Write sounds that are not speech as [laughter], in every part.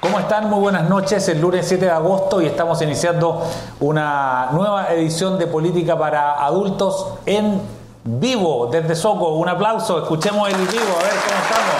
¿Cómo están? Muy buenas noches. El lunes 7 de agosto y estamos iniciando una nueva edición de Política para Adultos en vivo desde Soco. Un aplauso. Escuchemos el vivo a ver cómo estamos.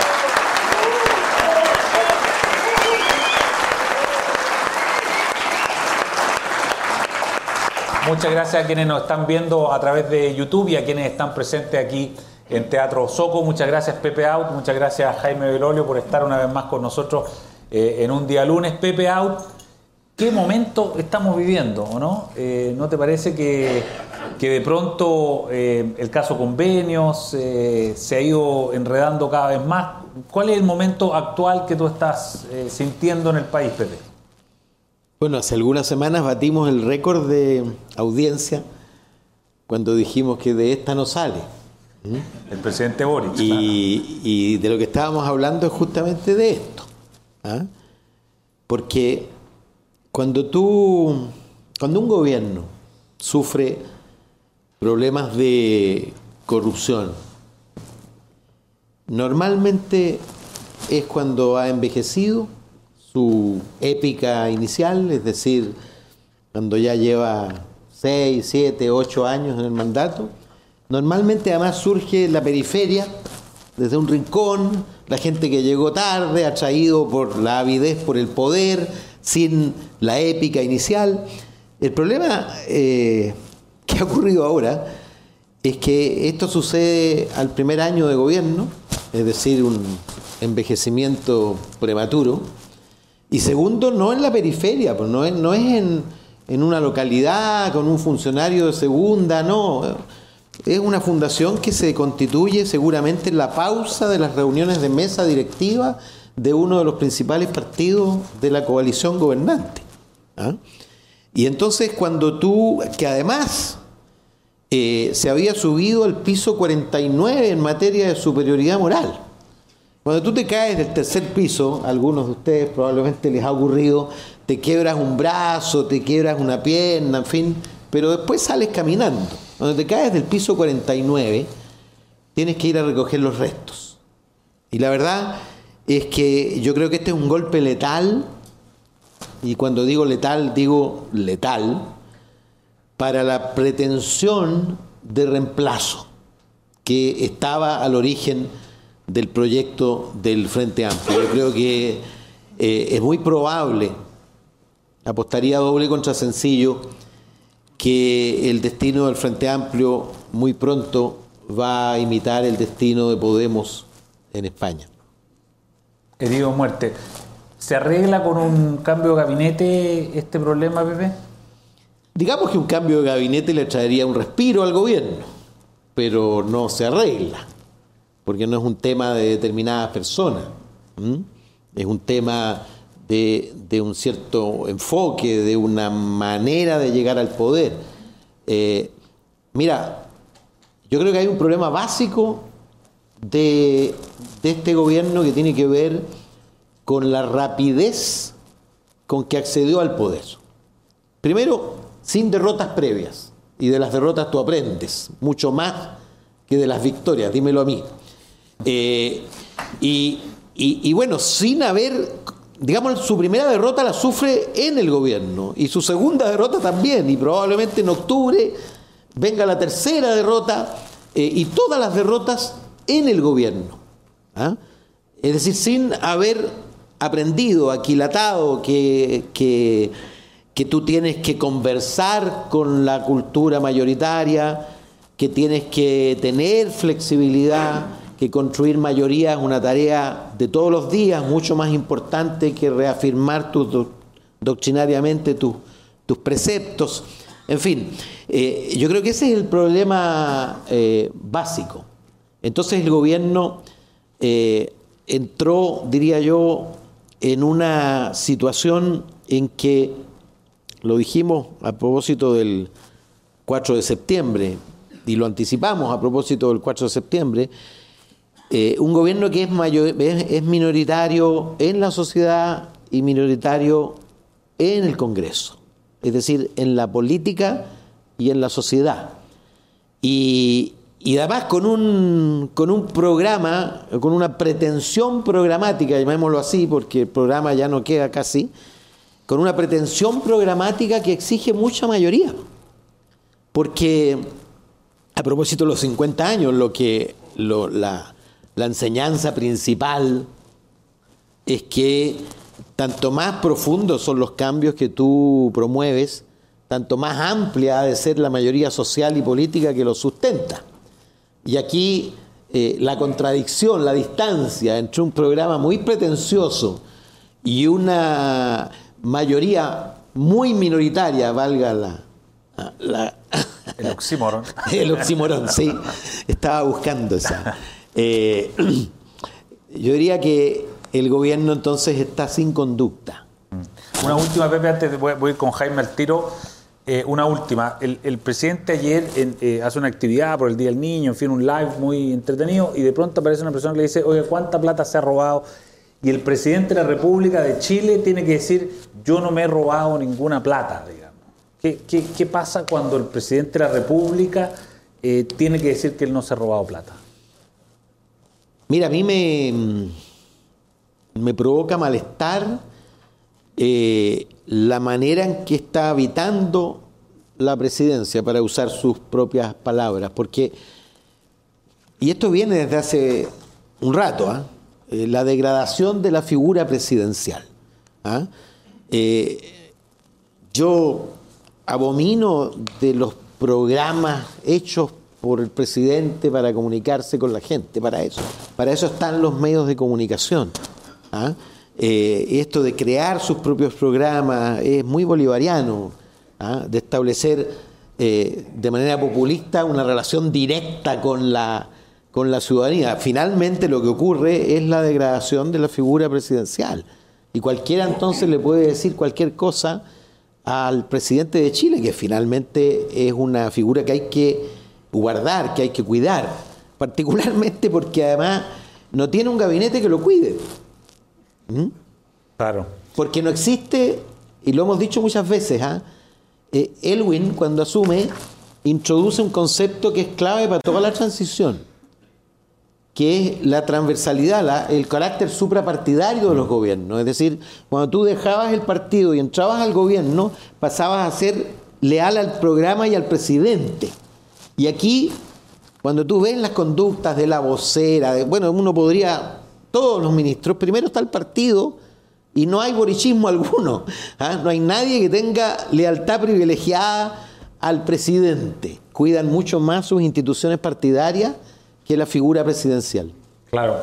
Muchas gracias a quienes nos están viendo a través de YouTube y a quienes están presentes aquí en Teatro Soco. Muchas gracias Pepe Out, muchas gracias Jaime Belolio por estar una vez más con nosotros eh, en un día lunes. Pepe Out, ¿qué momento estamos viviendo? ¿o no? Eh, ¿No te parece que, de pronto eh, el caso convenios se ha ido enredando cada vez más? ¿Cuál es el momento actual que tú estás sintiendo en el país, Pepe? Bueno, hace algunas semanas batimos el récord de audiencia cuando dijimos que de esta no sale. El presidente Boris. Y, de lo que estábamos hablando es justamente de esto. ¿Ah? Porque cuando tú, cuando un gobierno sufre problemas de corrupción, normalmente es cuando ha envejecido su épica inicial, es decir, cuando ya lleva 6, 7, 8 años en el mandato, Normalmente además surge la periferia, desde un rincón, la gente que llegó tarde, atraído por la avidez, por el poder, sin la épica inicial. El problema eh, que ha ocurrido ahora es que esto sucede al primer año de gobierno, es decir, un envejecimiento prematuro. Y segundo, no en la periferia, pues no es, no es en, en una localidad con un funcionario de segunda, no es una fundación que se constituye seguramente en la pausa de las reuniones de mesa directiva de uno de los principales partidos de la coalición gobernante. ¿ah? Y entonces cuando tú, que además eh, se había subido al piso 49 en materia de superioridad moral, cuando tú te caes del tercer piso, a algunos de ustedes probablemente les ha ocurrido, te quiebras un brazo, te quiebras una pierna, en fin, pero después sales caminando. Cuando te caes del piso 49, tienes que ir a recoger los restos. Y la verdad es que yo creo que este es un golpe letal, y cuando digo letal, digo letal, para la pretensión de reemplazo que estaba al origen del proyecto del Frente Amplio. Yo creo que eh, es muy probable, apostaría doble contra sencillo, que el destino del Frente Amplio muy pronto va a imitar el destino de Podemos en España. Herido muerte. ¿Se arregla con un cambio de gabinete este problema, Pepe? Digamos que un cambio de gabinete le traería un respiro al gobierno, pero no se arregla, porque no es un tema de determinadas personas, es un tema de, un cierto enfoque, de una manera de llegar al poder. Eh, mira, yo creo que hay un problema básico de, de este gobierno que tiene que ver con la rapidez con que accedió al poder. Primero, sin derrotas previas. Y de las derrotas tú aprendes mucho más que de las victorias, dímelo a mí. Eh, y, y, bueno, sin haber digamos, su primera derrota la sufre en el gobierno y su segunda derrota también, y probablemente en octubre venga la tercera derrota eh, y todas las derrotas en el gobierno. ¿ah? Es decir, sin haber aprendido, aquilatado que, que, que tú tienes que conversar con la cultura mayoritaria, que tienes que tener flexibilidad que construir mayoría es una tarea de todos los días, mucho más importante que reafirmar doctrinariamente tus preceptos. En fin, eh, yo creo que ese es el problema eh, básico. Entonces el gobierno eh, entró, diría yo, en una situación en que, lo dijimos a propósito del 4 de septiembre, y lo anticipamos a propósito del 4 de septiembre, eh, un gobierno que es, minoritario en la sociedad y minoritario en el Congreso, es decir, en la política y en la sociedad. Y, y además con un, con un programa, con una pretensión programática, llamémoslo así, porque el programa ya no queda casi, con una pretensión programática que exige mucha mayoría. Porque, a propósito de los 50 años, lo que la, la enseñanza principal es que tanto más profundos son los cambios que tú promueves, tanto más amplia ha de ser la mayoría social y política que los sustenta. Y aquí eh, la contradicción, la distancia entre un programa muy pretencioso y una mayoría muy minoritaria, valga la... el oxímoron. [laughs] el oxímoron, sí. Estaba buscando esa. [laughs] Eh, [clears throat] yo diría que el gobierno entonces está sin conducta. Una última, Pepe, antes de voy, con Jaime al tiro. Eh, una última. El, presidente ayer eh, hace una actividad por el Día del Niño, en fin, un live muy entretenido, y de pronto aparece una persona que le dice, oye, ¿cuánta plata se ha robado? Y el presidente de la República de Chile tiene que decir, yo no me he robado ninguna plata, digamos. ¿Qué, pasa cuando el presidente de la República tiene que decir que él no se ha robado plata? Mira, a mí me, me provoca malestar la manera en que está habitando la presidencia, para usar sus propias palabras, porque, y esto viene desde hace un rato, ¿ah? eh, la degradación de la figura presidencial. ¿ah? Eh, yo abomino de los programas hechos por el presidente para comunicarse con la gente, para eso. Para eso están los medios de comunicación. ¿ah? Eh, esto de crear sus propios programas es muy bolivariano, ¿ah? de establecer eh, de manera populista una relación directa con la, con la ciudadanía. Finalmente lo que ocurre es la degradación de la figura presidencial. Y cualquiera entonces le puede decir cualquier cosa al presidente de Chile, que finalmente es una figura que hay que guardar, que hay que cuidar, particularmente porque además no tiene un gabinete que lo cuide. ¿Mm? Claro. Porque no existe, y lo hemos dicho muchas veces, ¿ah? eh, Elwin cuando asume introduce un concepto que es clave para toda la transición, que es la transversalidad, el carácter suprapartidario de los gobiernos. Es decir, cuando tú dejabas el partido y entrabas al gobierno, pasabas a ser leal al programa y al presidente. Y aquí, cuando tú ves las conductas de la vocera, bueno, uno podría todos los ministros, primero está el partido y no hay borichismo [laughs] alguno. ¿ah? No hay nadie que tenga lealtad privilegiada al presidente. Cuidan mucho más sus instituciones partidarias que la figura presidencial. Claro.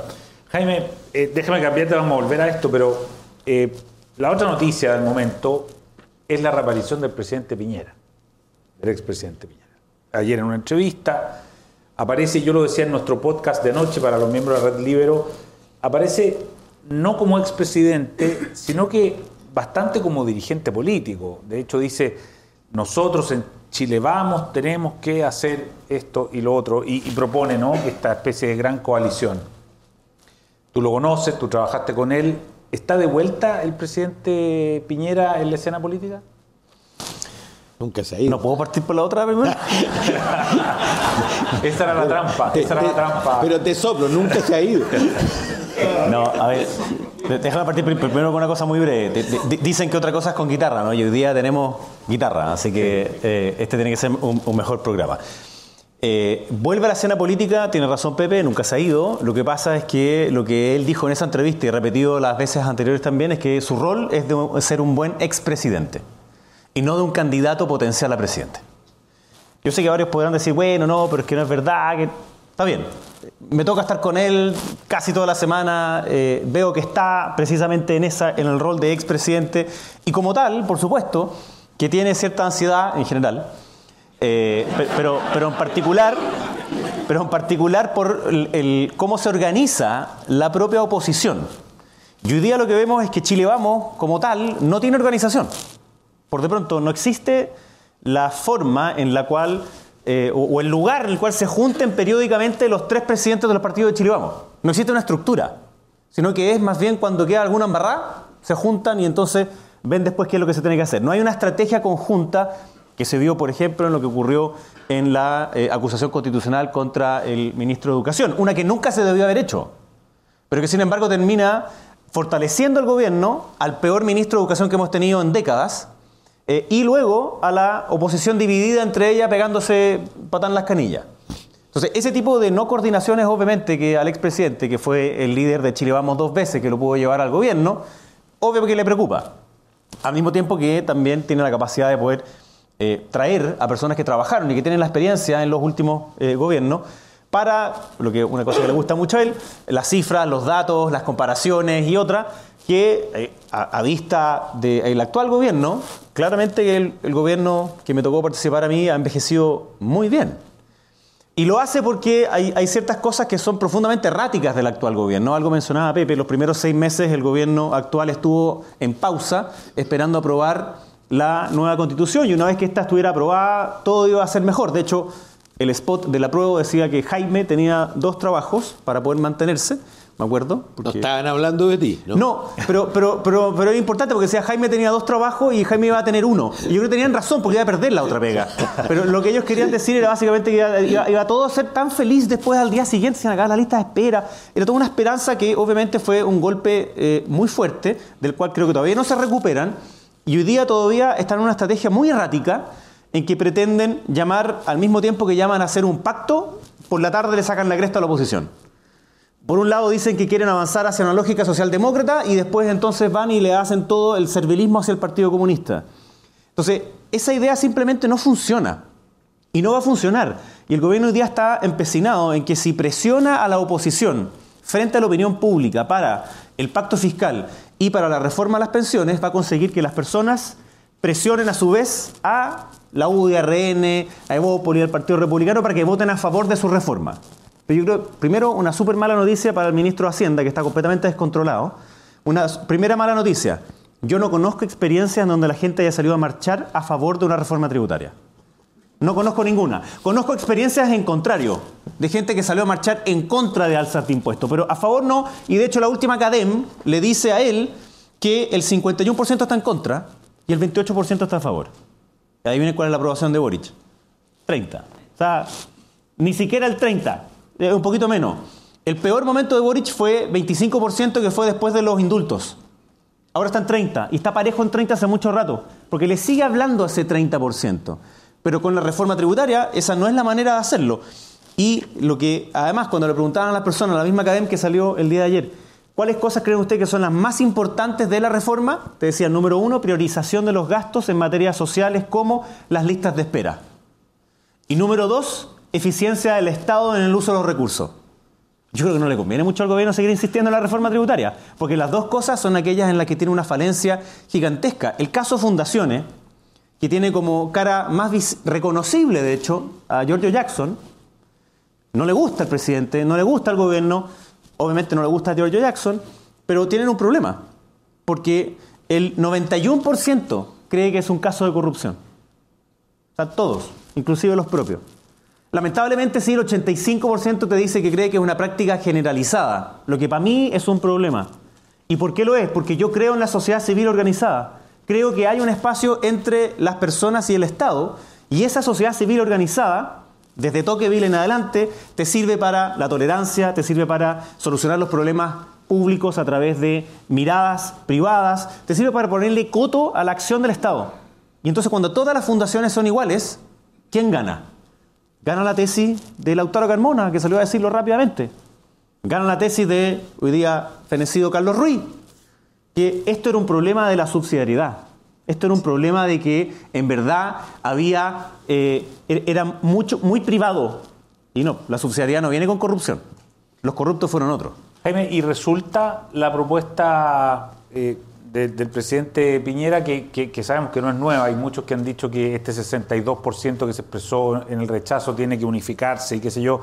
Jaime, eh, déjame cambiarte, vamos a volver a esto, pero eh, la otra noticia del momento es la reaparición del presidente Piñera, del expresidente Piñera. Ayer en una entrevista aparece, yo lo decía en nuestro podcast de noche para los miembros de Red Libero, aparece no como expresidente, sino que bastante como dirigente político. De hecho, dice, nosotros en Chile vamos, tenemos que hacer esto y lo otro, y, propone ¿no? esta especie de gran coalición. Tú lo conoces, tú trabajaste con él. ¿Está de vuelta el presidente Piñera en la escena política? Nunca se ha ido. ¿No puedo partir por la otra primero? esa era la trampa, esa era la trampa. Pero te soplo, nunca se ha ido. No, a ver, déjame partir primero con una cosa muy breve. Dicen que otra cosa es con guitarra, ¿no? Y hoy día tenemos guitarra, así que eh, este tiene que ser un, mejor programa. Eh, vuelve a la escena política, tiene razón Pepe, nunca se ha ido. Lo que pasa es que lo que él dijo en esa entrevista y repetido las veces anteriores también es que su rol es de ser un buen expresidente y no de un candidato potencial a presidente. Yo sé que varios podrán decir, bueno, no, pero es que no es verdad, que está bien, me toca estar con él casi toda la semana, eh, veo que está precisamente en, esa, en el rol de expresidente y como tal, por supuesto, que tiene cierta ansiedad en general, eh, pero, pero en particular, pero en particular por el, cómo se organiza la propia oposición. Y hoy día lo que vemos es que Chile Vamos, como tal, no tiene organización. Por de pronto, no existe la forma en la cual eh, o, el lugar en el cual se junten periódicamente los tres presidentes de los partidos de Chile Vamos. No existe una estructura, sino que es más bien cuando queda alguna embarrada, se juntan y entonces ven después qué es lo que se tiene que hacer. No hay una estrategia conjunta que se vio, por ejemplo, en lo que ocurrió en la eh, acusación constitucional contra el ministro de Educación, una que nunca se debió haber hecho, pero que sin embargo termina fortaleciendo el gobierno al peor ministro de Educación que hemos tenido en décadas, eh, y luego a la oposición dividida entre ella pegándose patán las canillas. Entonces, ese tipo de no coordinaciones, obviamente, que al expresidente, que fue el líder de Chile Vamos dos veces, que lo pudo llevar al gobierno, obviamente que le preocupa. Al mismo tiempo que también tiene la capacidad de poder eh, traer a personas que trabajaron y que tienen la experiencia en los últimos eh, gobiernos para, lo que una cosa que le gusta mucho a él, las cifras, los datos, las comparaciones y otras, que eh, a, vista del actual gobierno, claramente el, gobierno que me tocó participar a mí ha envejecido muy bien. Y lo hace porque hay, hay, ciertas cosas que son profundamente erráticas del actual gobierno. Algo mencionaba Pepe, los primeros seis meses el gobierno actual estuvo en pausa esperando aprobar la nueva constitución y una vez que esta estuviera aprobada todo iba a ser mejor. De hecho, el spot de la prueba decía que Jaime tenía dos trabajos para poder mantenerse me acuerdo. No estaban hablando de ti, ¿no? No, pero, pero, pero, pero es importante porque decía Jaime tenía dos trabajos y Jaime iba a tener uno. Y yo creo que tenían razón porque iba a perder la otra pega. Pero lo que ellos querían decir era básicamente que iba, todo a ser tan feliz después al día siguiente, sin acá la lista de espera. Era toda una esperanza que obviamente fue un golpe eh, muy fuerte, del cual creo que todavía no se recuperan. Y hoy día todavía están en una estrategia muy errática en que pretenden llamar, al mismo tiempo que llaman a hacer un pacto, por la tarde le sacan la cresta a la oposición. Por un lado dicen que quieren avanzar hacia una lógica socialdemócrata y después entonces van y le hacen todo el servilismo hacia el Partido Comunista. Entonces, esa idea simplemente no funciona y no va a funcionar. Y el gobierno hoy día está empecinado en que si presiona a la oposición frente a la opinión pública para el pacto fiscal y para la reforma a las pensiones, va a conseguir que las personas presionen a su vez a la UDRN, a Evópolis, al Partido Republicano, para que voten a favor de su reforma. Pero yo creo, primero, una súper mala noticia para el ministro de Hacienda, que está completamente descontrolado. Una primera mala noticia. Yo no conozco experiencias en donde la gente haya salido a marchar a favor de una reforma tributaria. No conozco ninguna. Conozco experiencias en contrario, de gente que salió a marchar en contra de alzas de impuestos, pero a favor no. Y de hecho la última CADEM le dice a él que el 51% está en contra y el 28% está a favor. Y ahí viene cuál es la aprobación de Boric. 30. O sea, ni siquiera el 30. Eh, un poquito menos. El peor momento de Boric fue 25% que fue después de los indultos. Ahora está en 30 y está parejo en 30 hace mucho rato, porque le sigue hablando a ese 30%. Pero con la reforma tributaria esa no es la manera de hacerlo. Y lo que además cuando le preguntaban a las personas, la misma academia que salió el día de ayer, ¿cuáles cosas creen ustedes que son las más importantes de la reforma? Te decía, número uno, priorización de los gastos en materias sociales como las listas de espera. Y número dos, eficiencia del Estado en el uso de los recursos. Yo creo que no le conviene mucho al gobierno seguir insistiendo en la reforma tributaria, porque las dos cosas son aquellas en las que tiene una falencia gigantesca. El caso Fundaciones, que tiene como cara más reconocible, de hecho, a Giorgio Jackson, no le gusta al presidente, no le gusta al gobierno, obviamente no le gusta a Giorgio Jackson, pero tienen un problema, porque el 91% cree que es un caso de corrupción. O sea, todos, inclusive los propios. Lamentablemente sí, el 85% te dice que cree que es una práctica generalizada, lo que para mí es un problema. ¿Y por qué lo es? Porque yo creo en la sociedad civil organizada. Creo que hay un espacio entre las personas y el Estado, y esa sociedad civil organizada, desde Tocqueville en adelante, te sirve para la tolerancia, te sirve para solucionar los problemas públicos a través de miradas privadas, te sirve para ponerle coto a la acción del Estado. Y entonces cuando todas las fundaciones son iguales, ¿quién gana? Gana la tesis de Lautaro Carmona, que salió a decirlo rápidamente. Gana la tesis de, hoy día, fenecido Carlos Ruiz, que esto era un problema de la subsidiariedad. Esto era un problema de que en verdad había, eh, er, era mucho, muy privado. Y no, la subsidiariedad no viene con corrupción. Los corruptos fueron otros. Jaime, ¿y resulta la propuesta eh, del presidente Piñera, que, sabemos que no es nueva, hay muchos que han dicho que este 62% que se expresó en el rechazo tiene que unificarse y qué sé yo.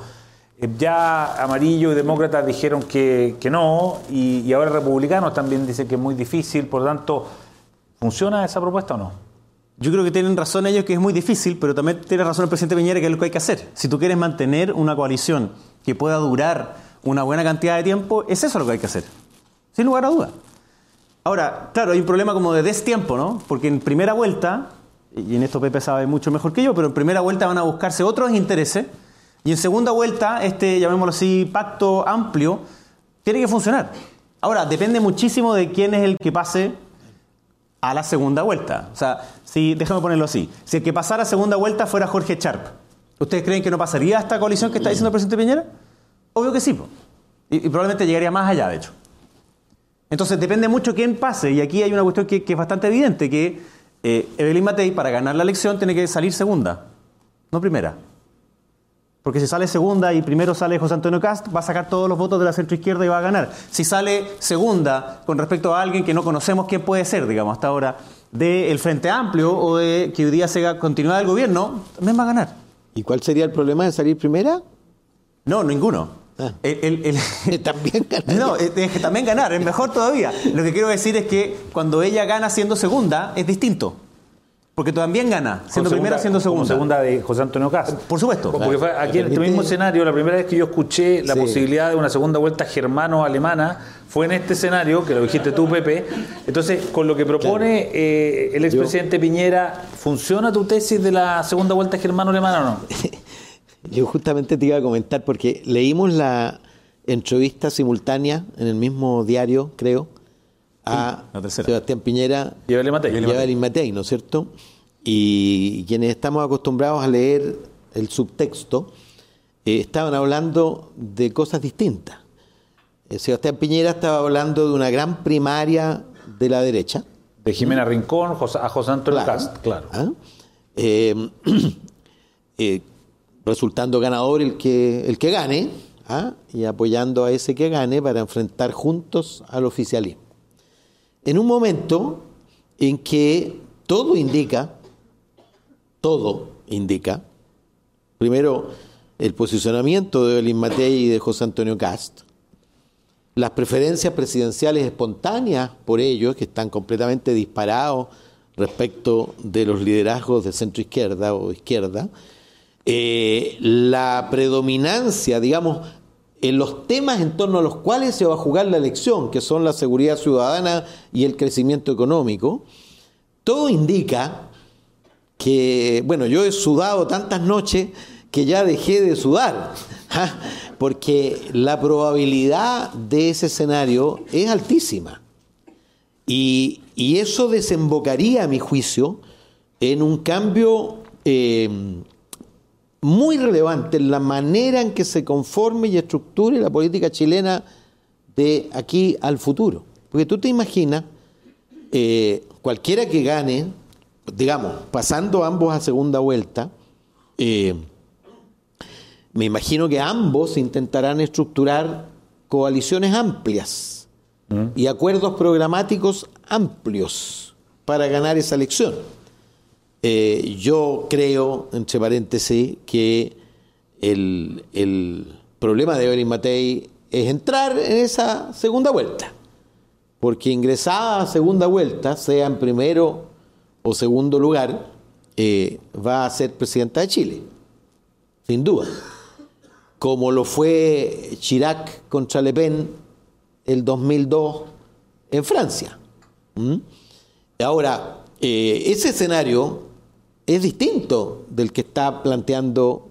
Eh, ya Amarillo y Demócratas dijeron que, no, y, ahora Republicanos también dicen que es muy difícil, por lo tanto, ¿funciona esa propuesta o no? Yo creo que tienen razón ellos que es muy difícil, pero también tiene razón el presidente Piñera que es lo que hay que hacer. Si tú quieres mantener una coalición que pueda durar una buena cantidad de tiempo, es eso lo que hay que hacer, sin lugar a dudas. Ahora, claro, hay un problema como de destiempo, ¿no? Porque en primera vuelta, y en esto Pepe sabe mucho mejor que yo, pero en primera vuelta van a buscarse otros intereses y en segunda vuelta este, llamémoslo así, pacto amplio, tiene que funcionar. Ahora, depende muchísimo de quién es el que pase a la segunda vuelta. O sea, si, déjame ponerlo así, si el que pasara a segunda vuelta fuera Jorge Charp, ¿ustedes creen que no pasaría esta coalición que está diciendo el presidente Piñera? Obvio que sí, y, probablemente llegaría más allá, de hecho. Entonces depende mucho quién pase, y aquí hay una cuestión que, que es bastante evidente, que eh, Evelyn Matei, para ganar la elección, tiene que salir segunda, no primera. Porque si sale segunda y primero sale José Antonio Cast, va a sacar todos los votos de la centroizquierda y va a ganar. Si sale segunda con respecto a alguien que no conocemos quién puede ser, digamos, hasta ahora, del Frente Amplio o de que hoy día se continúa el gobierno, también va a ganar. ¿Y cuál sería el problema de salir primera? No, ninguno. Ah. [laughs] también ganar. No, es que también ganar, es mejor todavía. Lo que quiero decir es que cuando ella gana siendo segunda, es distinto. Porque también gana, siendo primera, siendo segunda. segunda de José Antonio Castro. Por supuesto. Porque fue aquí en este mismo escenario, la primera vez que yo escuché la posibilidad de una segunda vuelta germano-alemana fue en este escenario, que lo dijiste tú, Pepe. Entonces, con lo que propone eh, el expresidente Piñera, ¿funciona tu tesis de la segunda vuelta germano-alemana o no? [laughs] Yo justamente te iba a comentar porque leímos la entrevista simultánea en el mismo diario, creo, a Sebastián Piñera y Evelyn Matei. ¿no es cierto? Y quienes estamos acostumbrados a leer el subtexto eh, estaban hablando de cosas distintas. Eh, Sebastián Piñera estaba hablando de una gran primaria de la derecha. De Jimena Rincón a José Antonio Cast, claro. ¿Ah? Eh, [clears throat] resultando ganador el que, el que gane ¿ah? y apoyando a ese que gane para enfrentar juntos al oficialismo. En un momento en que todo indica, todo indica, primero el posicionamiento de Evelyn Matei y de José Antonio Cast, las preferencias presidenciales espontáneas por ellos, que están completamente disparados respecto de los liderazgos de centro izquierda o izquierda, eh, la predominancia, digamos, en los temas en torno a los cuales se va a jugar la elección, que son la seguridad ciudadana y el crecimiento económico, todo indica que, bueno, yo he sudado tantas noches que ya dejé de sudar, [laughs] ¿ah? porque la probabilidad de ese escenario es altísima. Y, eso desembocaría, a mi juicio, en un cambio eh, muy relevante en la manera en que se conforme y estructure la política chilena de aquí al futuro. Porque tú te imaginas, eh, cualquiera que gane, digamos, pasando ambos a segunda vuelta, eh, me imagino que ambos intentarán estructurar coaliciones amplias mm. y acuerdos programáticos amplios para ganar esa elección. Eh, yo creo, entre paréntesis, que el, problema de Evelyn Matei es entrar en esa segunda vuelta. Porque ingresada a segunda vuelta, sea en primero o segundo lugar, eh, va a ser presidenta de Chile, sin duda. Como lo fue Chirac contra Le Pen el 2002 en Francia. ¿Mm? Ahora, eh, ese escenario es distinto del que está planteando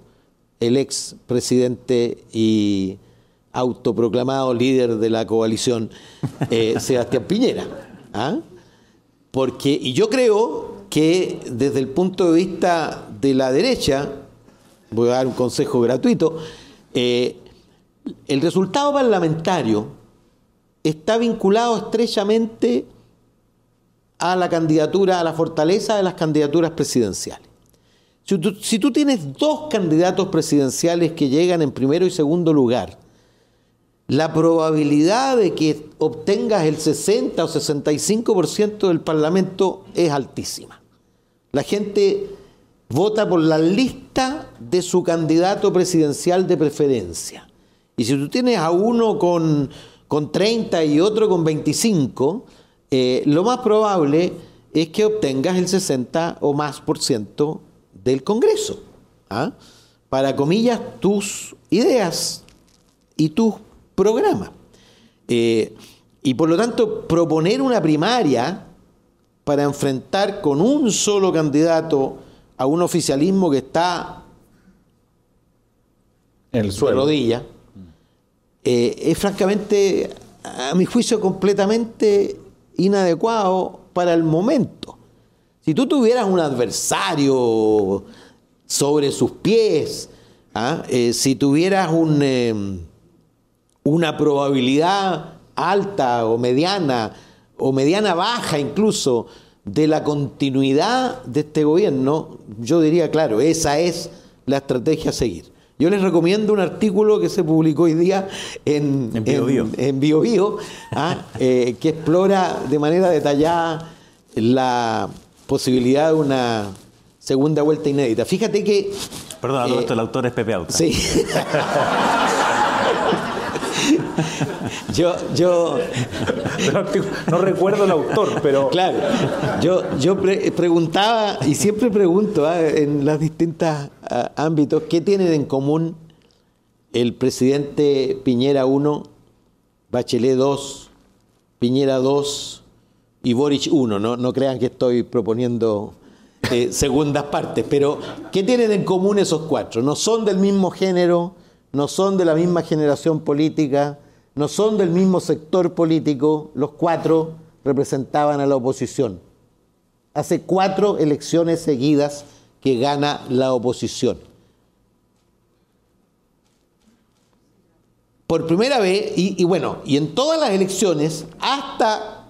el ex presidente y autoproclamado líder de la coalición, eh, [laughs] Sebastián Piñera. ¿ah? Porque, y yo creo que desde el punto de vista de la derecha, voy a dar un consejo gratuito, eh, el resultado parlamentario está vinculado estrechamente a la candidatura, a la fortaleza de las candidaturas presidenciales. Si tú, tienes dos candidatos presidenciales que llegan en primero y segundo lugar, la probabilidad de que obtengas el 60 o 65% del Parlamento es altísima. La gente vota por la lista de su candidato presidencial de preferencia. Y si tú tienes a uno con, con 30 y otro con 25, eh, lo más probable es que obtengas el 60 o más por ciento del Congreso. ¿ah? Para comillas, tus ideas y tus programas. Eh, y por lo tanto, proponer una primaria para enfrentar con un solo candidato a un oficialismo que está En el de suelo. rodilla, eh, es francamente, a mi juicio, completamente inadecuado para el momento. Si tú tuvieras un adversario sobre sus pies, ¿ah? Eh, si tuvieras eh, una probabilidad alta o mediana, o mediana baja incluso, de la continuidad de este gobierno, yo diría, claro, esa es la estrategia a seguir. Yo les recomiendo un artículo que se publicó hoy día en, En Bio Bio. Bio ¿ah? [laughs] Eh, que explora de manera detallada la posibilidad de una segunda vuelta inédita. Fíjate que Perdón, Eh, esto el autor es Pepe Auta. Sí. [laughs] [laughs] [laughs] yo, yo, no recuerdo el autor, pero claro, yo, yo pre- preguntaba y siempre pregunto ah, en los distintos ah, ámbitos qué tienen en común el presidente Piñera 1, Bachelet 2, Piñera 2 y Boric 1. No, no crean que estoy proponiendo eh, segundas partes, pero ¿qué tienen en común esos cuatro? No son del mismo género, no son de la misma generación política, no son del mismo sector político, los cuatro representaban a la oposición. Hace cuatro elecciones seguidas que gana la oposición. Por primera vez, y, bueno, y en todas las elecciones, hasta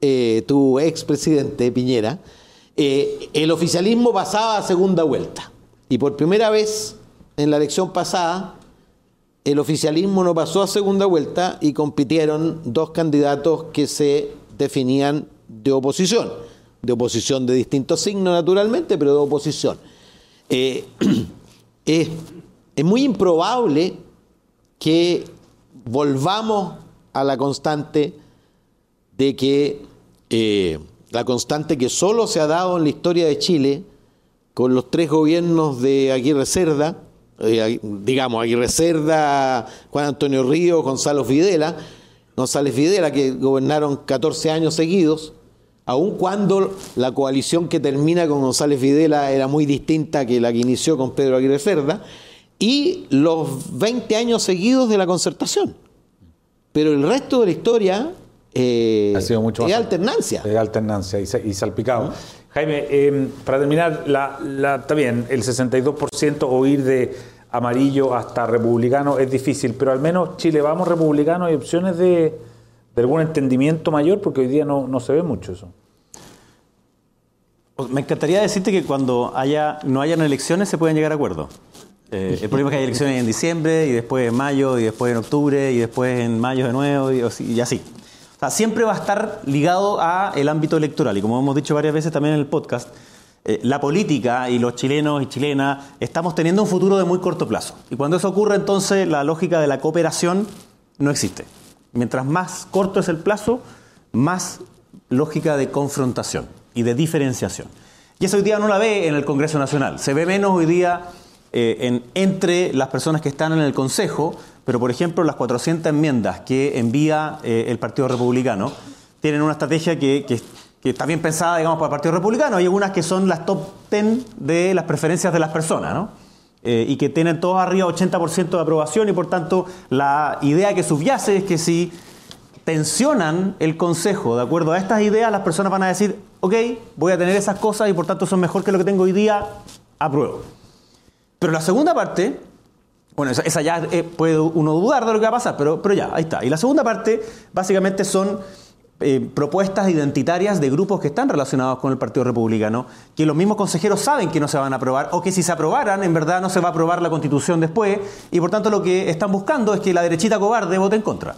eh, tu expresidente Piñera, eh, el oficialismo pasaba a segunda vuelta. Y por primera vez en la elección pasada, el oficialismo no pasó a segunda vuelta y compitieron dos candidatos que se definían de oposición. De oposición de distintos signos, naturalmente, pero de oposición. Eh, [clears throat] es, muy improbable que volvamos a la constante de que eh, la constante que solo se ha dado en la historia de Chile con los tres gobiernos de Aguirre Cerda, eh, digamos Aguirre Cerda, Juan Antonio Río, Gonzalo Fidela, González Fidela, que gobernaron 14 años seguidos, aun cuando la coalición que termina con González Fidela era muy distinta que la que inició con Pedro Aguirre Cerda, y los 20 años seguidos de la concertación. Pero el resto de la historia eh, ha sido mucho más es alternancia. De alternancia y, y salpicado. Jaime, eh, para terminar, la, la- está bien, el 62% o ir de amarillo hasta republicano es difícil, pero al menos Chile vamos republicano, hay opciones de, algún entendimiento mayor, porque hoy día no, se ve mucho eso. Me encantaría decirte que cuando haya, no hayan elecciones se pueden llegar a acuerdos. Eh, el problema es que hay elecciones en diciembre, y después en mayo, y después en octubre, y después en mayo de nuevo, y así. Siempre va a estar ligado a el ámbito electoral. Y como hemos dicho varias veces también en el podcast, eh, la política y los chilenos y chilenas estamos teniendo un futuro de muy corto plazo. Y cuando eso ocurre, entonces la lógica de la cooperación no existe. Mientras más corto es el plazo, más lógica de confrontación y de diferenciación. Y eso hoy día no la ve en el Congreso Nacional. Se ve menos hoy día eh, en- entre las personas que están en el Consejo, pero por ejemplo las 400 enmiendas que envía eh, el Partido Republicano tienen una estrategia que, está bien pensada, digamos, para el Partido Republicano. Hay algunas que son las top 10 de las preferencias de las personas, ¿no? Eh, y que tienen todos arriba 80% de aprobación y por tanto la idea que subyace es que si tensionan el Consejo de acuerdo a estas ideas, las personas van a decir, ok, voy a tener esas cosas y por tanto son mejor que lo que tengo hoy día, apruebo. Pero la segunda parte, bueno, esa, esa ya eh, puede uno dudar de lo que va a pasar, pero, pero ya, ahí está. Y la segunda parte, básicamente son eh, propuestas identitarias de grupos que están relacionados con el Partido Republicano, que los mismos consejeros saben que no se van a aprobar, o que si se aprobaran, en verdad no se va a aprobar la constitución después, y por tanto lo que están buscando es que la derechita cobarde vote en contra.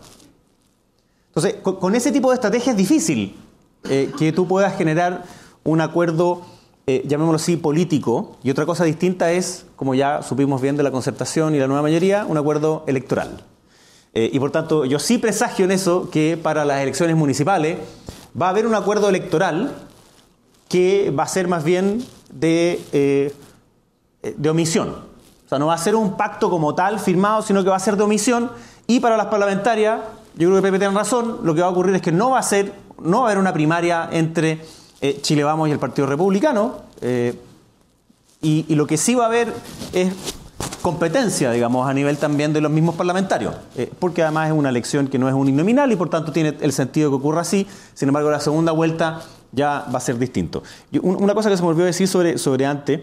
Entonces, con, ese tipo de estrategia es difícil eh, que tú puedas generar un acuerdo, eh, llamémoslo así, político. Y otra cosa distinta es, como ya supimos bien de la concertación y la nueva mayoría, un acuerdo electoral. Eh, y por tanto, yo sí presagio en eso que para las elecciones municipales va a haber un acuerdo electoral que va a ser más bien de, eh, de omisión. O sea, no va a ser un pacto como tal firmado, sino que va a ser de omisión. Y para las parlamentarias, yo creo que Pepe tiene razón, lo que va a ocurrir es que no va a ser, no va a haber una primaria entre eh, Chile Vamos y el Partido Republicano. eh, y, lo que sí va a haber es competencia, digamos, a nivel también de los mismos parlamentarios, eh, porque además es una elección que no es uninominal y por tanto tiene el sentido que ocurra así. Sin embargo, la segunda vuelta ya va a ser distinto. Y un- una cosa que se me olvidó decir sobre, sobre antes,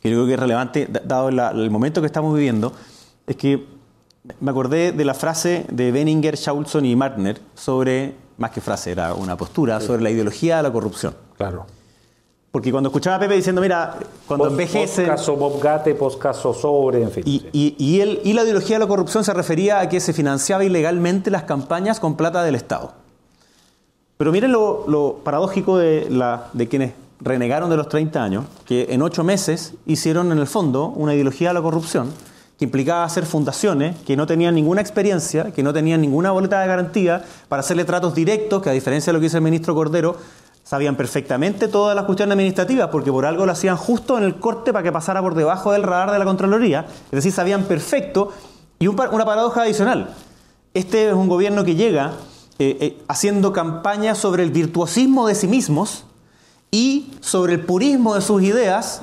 que yo creo que es relevante, da- dado el momento que estamos viviendo, es que me acordé de la frase de Benninger, Shaulson y Martner sobre, más que frase, era una postura, sobre la ideología de la corrupción. Claro. Porque cuando escuchaba a Pepe diciendo, mira, cuando Post- envejece... Postcaso Bob Gate, postcaso sobre, en fin. Y, y- y él- y la ideología de la corrupción se refería a que se financiaba ilegalmente las campañas con plata del Estado. Pero miren lo, lo paradójico de, la- de quienes renegaron de los 30 años, que en ocho meses hicieron en el fondo una ideología de la corrupción que implicaba hacer fundaciones que no tenían ninguna experiencia, que no tenían ninguna boleta de garantía, para hacerle tratos directos, que a diferencia de lo que dice el ministro Cordero, sabían perfectamente todas las cuestiones administrativas, porque por algo lo hacían justo en el corte para que pasara por debajo del radar de la Contraloría, es decir, sabían perfecto. Y una paradoja adicional, este es un gobierno que llega eh, eh, haciendo campaña sobre el virtuosismo de sí mismos y sobre el purismo de sus ideas,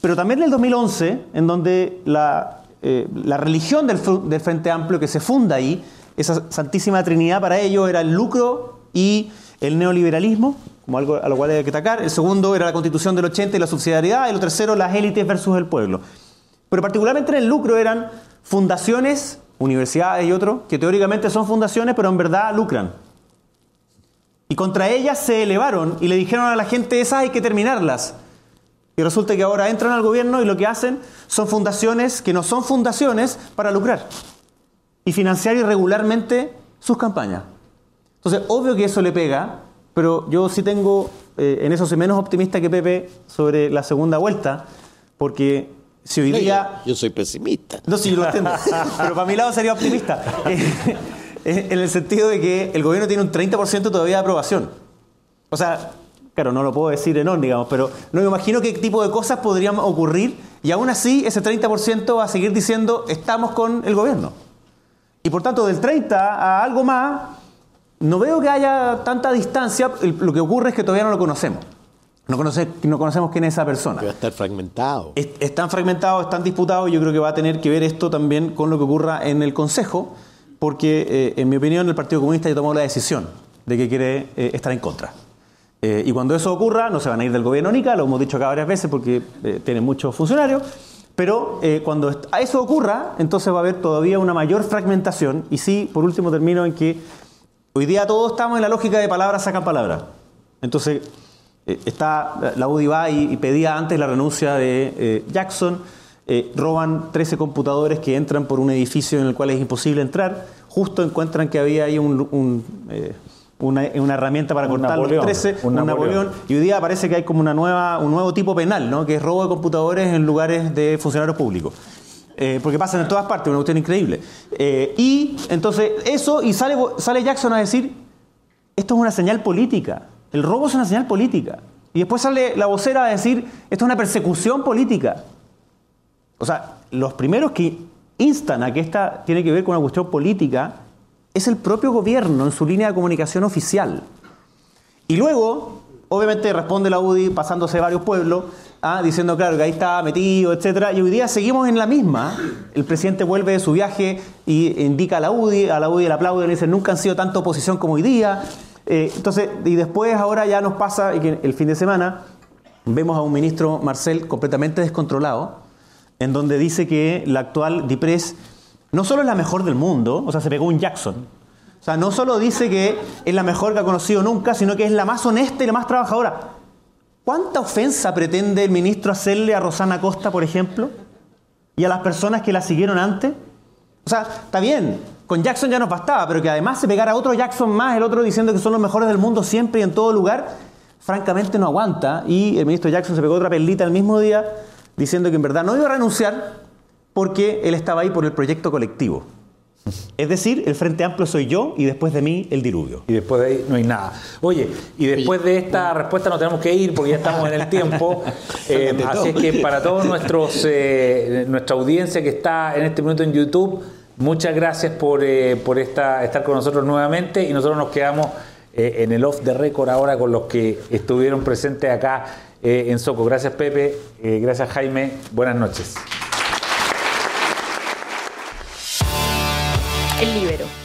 pero también en el 2011, en donde la, eh, la religión del, Frente Amplio que se funda ahí, esa santísima trinidad para ellos era el lucro y el neoliberalismo, como algo a lo cual hay que atacar. El segundo era la constitución del 80 y la subsidiariedad, y lo tercero las élites versus el pueblo. Pero particularmente en el lucro eran fundaciones, universidades y otros, que teóricamente son fundaciones, pero en verdad lucran. Y contra ellas se elevaron y le dijeron a la gente, esas hay que terminarlas. Y resulta que ahora entran al gobierno y lo que hacen son fundaciones que no son fundaciones para lucrar y financiar irregularmente sus campañas. Entonces, obvio que eso le pega, pero yo sí tengo, eh, en eso soy menos optimista que Pepe sobre la segunda vuelta, porque si hoy día... Yo soy pesimista. No, sí, yo lo entiendo. [laughs] Pero para mi lado sería optimista. [laughs] Eh, eh, en el sentido de que el gobierno tiene un 30% todavía de aprobación. O sea, claro, no lo puedo decir en on, digamos, pero no me imagino qué tipo de cosas podrían ocurrir y aún así ese 30% va a seguir diciendo estamos con el gobierno. Y por tanto, del 30 a algo más, no veo que haya tanta distancia. Lo que ocurre es que todavía no lo conocemos. No, conoce- no conocemos quién es esa persona. Que va a estar fragmentado. Es- Están fragmentados, están disputados. Yo creo que va a tener que ver esto también con lo que ocurra en el Consejo, porque, eh, en mi opinión, el Partido Comunista ya tomó la decisión de que quiere eh, estar en contra. Eh, y cuando eso ocurra, no se van a ir del gobierno NICA, lo hemos dicho acá varias veces porque eh, tienen muchos funcionarios, pero eh, cuando a eso ocurra, entonces va a haber todavía una mayor fragmentación. Y sí, por último, termino en que hoy día todos estamos en la lógica de palabras sacan palabras. Entonces, eh, está la UDI va y, pedía antes la renuncia de Jackson, roban 13 computadores que entran por un edificio en el cual es imposible entrar, justo encuentran que había ahí un, una, una herramienta para Un cortar Napoleón, los 13, un un Napoleón. Napoleón, y hoy día parece que hay como una nueva, un nuevo tipo penal, ¿no? que es robo de computadores en lugares de funcionarios públicos. Eh, porque pasan en todas partes, una cuestión increíble. Eh, y entonces eso, y sale, sale Jackson a decir, esto es una señal política, el robo es una señal política. Y después sale la vocera a decir, esto es una persecución política. O sea, los primeros que instan a que esta tiene que ver con una cuestión política es el propio gobierno en su línea de comunicación oficial. Y luego, obviamente, responde la UDI pasándose varios pueblos, ah, diciendo, claro, que ahí está metido, etcétera. Y hoy día seguimos en la misma. El presidente vuelve de su viaje y indica a la UDI, a la UDI le aplauden y dicen, nunca han sido tanta oposición como hoy día. Eh, entonces, y después ahora ya nos pasa que el fin de semana vemos a un ministro Marcel completamente descontrolado, en donde dice que la actual DIPRES no solo es la mejor del mundo, o sea, se pegó un Jackson. O sea, no solo dice que es la mejor que ha conocido nunca, sino que es la más honesta y la más trabajadora. ¿Cuánta ofensa pretende el ministro hacerle a Rosana Costa, por ejemplo? Y a las personas que la siguieron antes. O sea, está bien, con Jackson ya nos bastaba, pero que además se pegara otro Jackson más, el otro diciendo que son los mejores del mundo siempre y en todo lugar, francamente no aguanta. Y el ministro Jackson se pegó otra perlita el mismo día diciendo que en verdad no iba a renunciar porque él estaba ahí por el proyecto colectivo. Es decir, el Frente Amplio soy yo y después de mí el diluvio. Y después de ahí no hay nada. Oye, y después de esta respuesta nos tenemos que ir porque ya estamos en el tiempo. [laughs] Eh, así es que para todos nuestros eh, nuestra audiencia que está en este momento en YouTube, muchas gracias por, eh, por esta, estar con nosotros nuevamente y nosotros nos quedamos en el off the record ahora con los que estuvieron presentes acá en Soco. Gracias Pepe, gracias Jaime, buenas noches.